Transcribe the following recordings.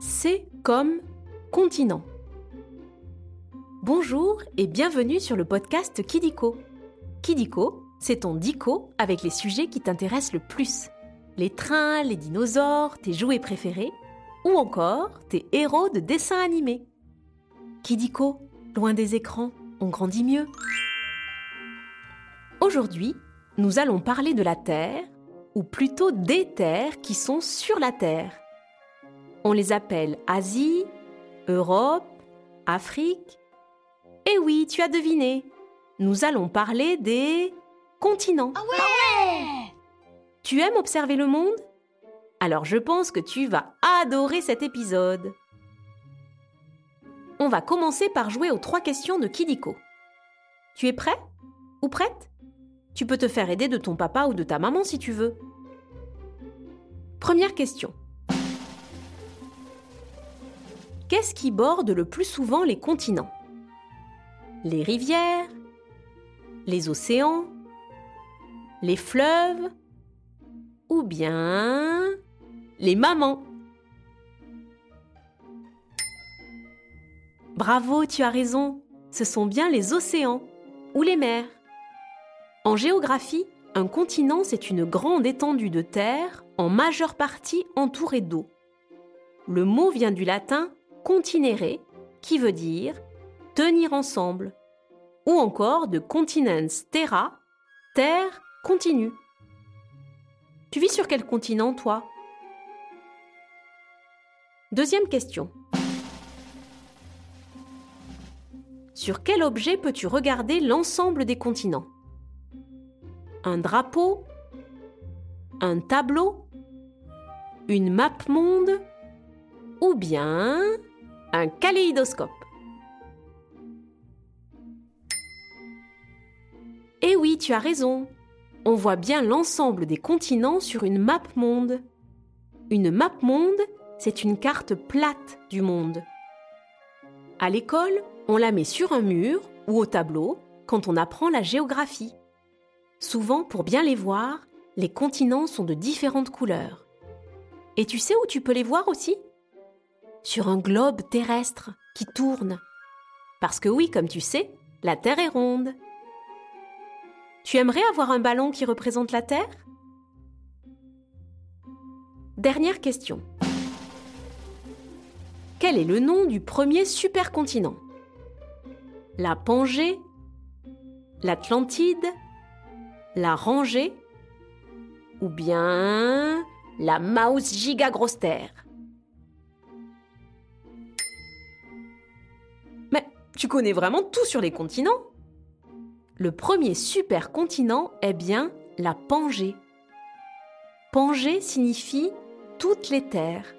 C'est comme continent. Bonjour et bienvenue sur le podcast Kidiko. Kidiko, c'est ton dico avec les sujets qui t'intéressent le plus. Les trains, les dinosaures, tes jouets préférés ou encore tes héros de dessins animés. Kidiko, loin des écrans, on grandit mieux. Aujourd'hui, nous allons parler de la Terre, ou plutôt des terres qui sont sur la Terre. On les appelle Asie, Europe, Afrique. Eh oui, tu as deviné. Nous allons parler des continents. Ah ouais Tu aimes observer le monde? Alors je pense que tu vas adorer cet épisode. On va commencer par jouer aux trois questions de Kidiko. Tu es prêt? Ou prête? Tu peux te faire aider de ton papa ou de ta maman si tu veux. Première question. Qu'est-ce qui borde le plus souvent les continents? Les rivières Les océans Les fleuves Ou bien les mamans? Bravo, tu as raison. Ce sont bien les océans ou les mers. En géographie, un continent, c'est une grande étendue de terre, en majeure partie entourée d'eau. Le mot vient du latin continere, qui veut dire tenir ensemble, ou encore de continens terra, terre continue. Tu vis sur quel continent, toi? Deuxième question. Sur quel objet peux-tu regarder l'ensemble des continents? Un drapeau Un tableau Une map monde Ou bien un kaléidoscope Eh oui, tu as raison. On voit bien l'ensemble des continents sur une map monde. Une map monde, c'est une carte plate du monde. À l'école, on la met sur un mur ou au tableau quand on apprend la géographie. Souvent, pour bien les voir, les continents sont de différentes couleurs. Et tu sais où tu peux les voir aussi? Sur un globe terrestre qui tourne. Parce que oui, comme tu sais, la Terre est ronde. Tu aimerais avoir un ballon qui représente la Terre? Dernière question. Quel est le nom du premier supercontinent? La Pangée, l'Atlantide, la Rangée ou bien la Mouse giga grosse terre. Mais tu connais vraiment tout sur les continents Le premier supercontinent est bien la Pangée. Pangée signifie toutes les terres.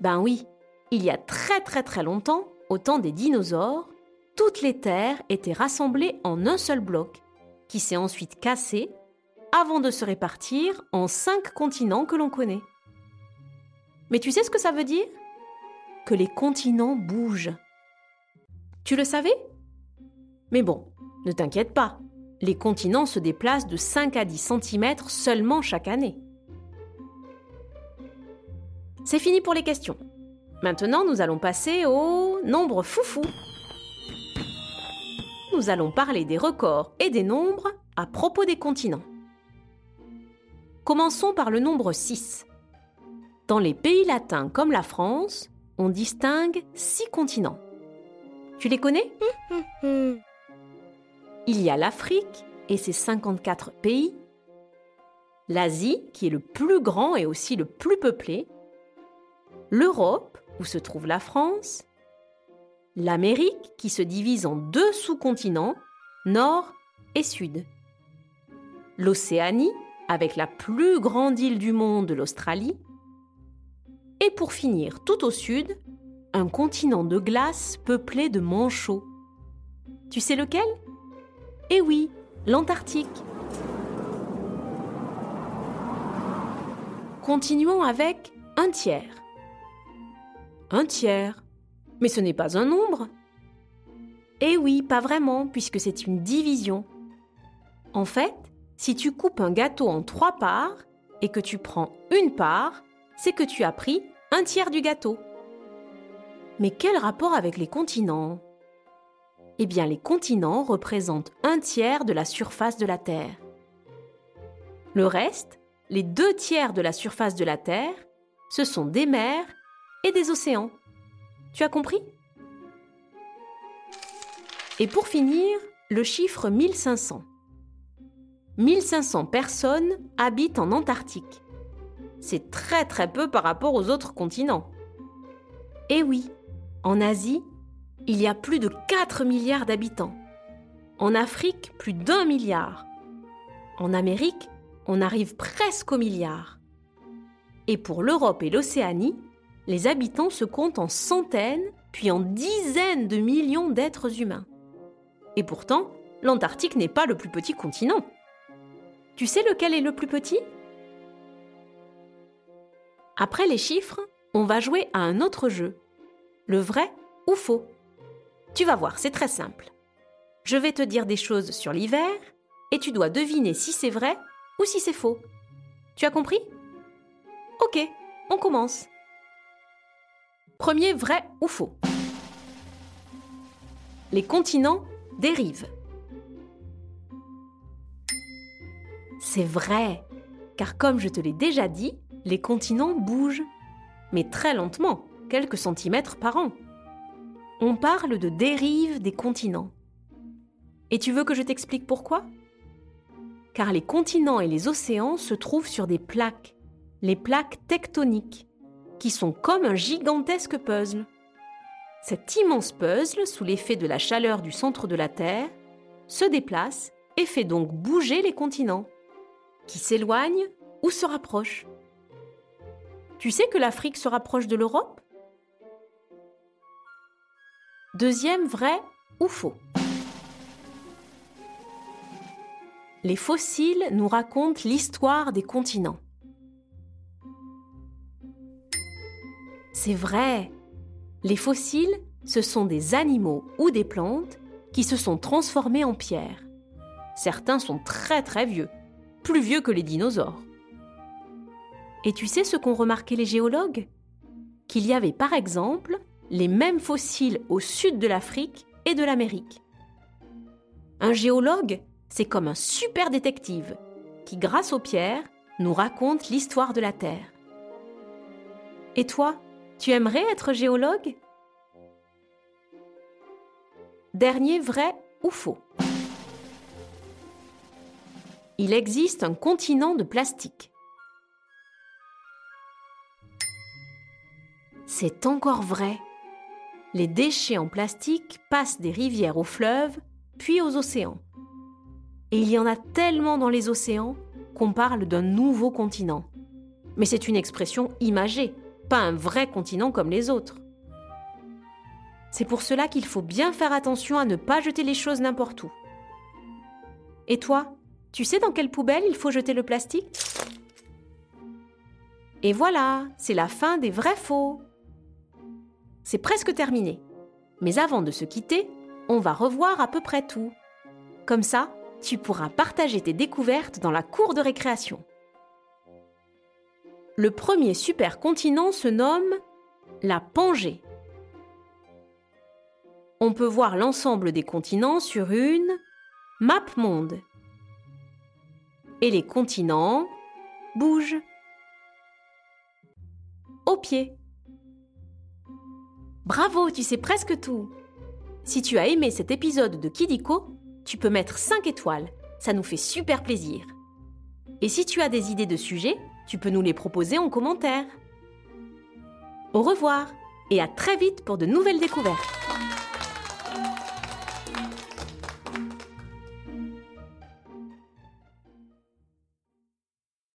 Ben oui, il y a très très très longtemps, au temps des dinosaures, toutes les terres étaient rassemblées en un seul bloc, qui s'est ensuite cassé avant de se répartir en cinq continents que l'on connaît. Mais tu sais ce que ça veut dire? Que les continents bougent. Tu le savais? Mais bon, ne t'inquiète pas, les continents se déplacent de 5 à 10 cm seulement chaque année. C'est fini pour les questions. Maintenant, nous allons passer au nombre foufou nous allons parler des records et des nombres à propos des continents. Commençons par le nombre 6. Dans les pays latins comme la France, on distingue six continents. Tu les connais? Il y a l'Afrique et ses 54 pays, l'Asie qui est le plus grand et aussi le plus peuplé, l'Europe où se trouve la France, l'Amérique qui se divise en deux sous-continents, nord et sud. L'Océanie avec la plus grande île du monde, l'Australie. Et pour finir, tout au sud, un continent de glace peuplé de manchots. Tu sais lequel? Eh oui, l'Antarctique. Continuons avec un tiers. Un tiers, mais ce n'est pas un nombre. Eh oui, pas vraiment, puisque c'est une division. En fait, si tu coupes un gâteau en trois parts et que tu prends une part, c'est que tu as pris un tiers du gâteau. Mais quel rapport avec les continents? Eh bien, les continents représentent un tiers de la surface de la Terre. Le reste, les deux tiers de la surface de la Terre, ce sont des mers et des océans. Tu as compris? Et pour finir, le chiffre 1500. 1500 personnes habitent en Antarctique. C'est très très peu par rapport aux autres continents. Et oui, en Asie, il y a plus de 4 milliards d'habitants. En Afrique, plus d'un milliard. En Amérique, on arrive presque au milliard. Et pour l'Europe et l'Océanie, les habitants se comptent en centaines, puis en dizaines de millions d'êtres humains. Et pourtant, l'Antarctique n'est pas le plus petit continent. Tu sais lequel est le plus petit? Après les chiffres, on va jouer à un autre jeu. Le vrai ou faux? Tu vas voir, c'est très simple. Je vais te dire des choses sur l'hiver et tu dois deviner si c'est vrai ou si c'est faux. Tu as compris? Ok, on commence. Premier vrai ou faux Les continents dérivent. C'est vrai, car comme je te l'ai déjà dit, les continents bougent, mais très lentement, quelques centimètres par an. On parle de dérive des continents. Et tu veux que je t'explique pourquoi? Car les continents et les océans se trouvent sur des plaques, les plaques tectoniques, qui sont comme un gigantesque puzzle. Cet immense puzzle, sous l'effet de la chaleur du centre de la Terre, se déplace et fait donc bouger les continents qui s'éloignent ou se rapprochent. Tu sais que l'Afrique se rapproche de l'Europe? Deuxième vrai ou faux Les fossiles nous racontent l'histoire des continents. C'est vrai. Les fossiles, ce sont des animaux ou des plantes qui se sont transformés en pierre. Certains sont très très vieux, plus vieux que les dinosaures. Et tu sais ce qu'ont remarqué les géologues? Qu'il y avait par exemple les mêmes fossiles au sud de l'Afrique et de l'Amérique. Un géologue, c'est comme un super détective qui, grâce aux pierres, nous raconte l'histoire de la Terre. Et toi, tu aimerais être géologue? Dernier vrai ou faux? Il existe un continent de plastique. C'est encore vrai. Les déchets en plastique passent des rivières aux fleuves, puis aux océans. Et il y en a tellement dans les océans qu'on parle d'un nouveau continent. Mais c'est une expression imagée, pas un vrai continent comme les autres. C'est pour cela qu'il faut bien faire attention à ne pas jeter les choses n'importe où. Et toi, tu sais dans quelle poubelle il faut jeter le plastique? Et voilà, c'est la fin des vrais faux. C'est presque terminé. Mais avant de se quitter, on va revoir à peu près tout. Comme ça, tu pourras partager tes découvertes dans la cour de récréation. Le premier supercontinent se nomme la Pangée. On peut voir l'ensemble des continents sur une map monde et les continents bougent. Au pied. Bravo, tu sais presque tout. Si tu as aimé cet épisode de Kidiko, tu peux mettre 5 étoiles, ça nous fait super plaisir. Et si tu as des idées de sujets, tu peux nous les proposer en commentaire. Au revoir et à très vite pour de nouvelles découvertes.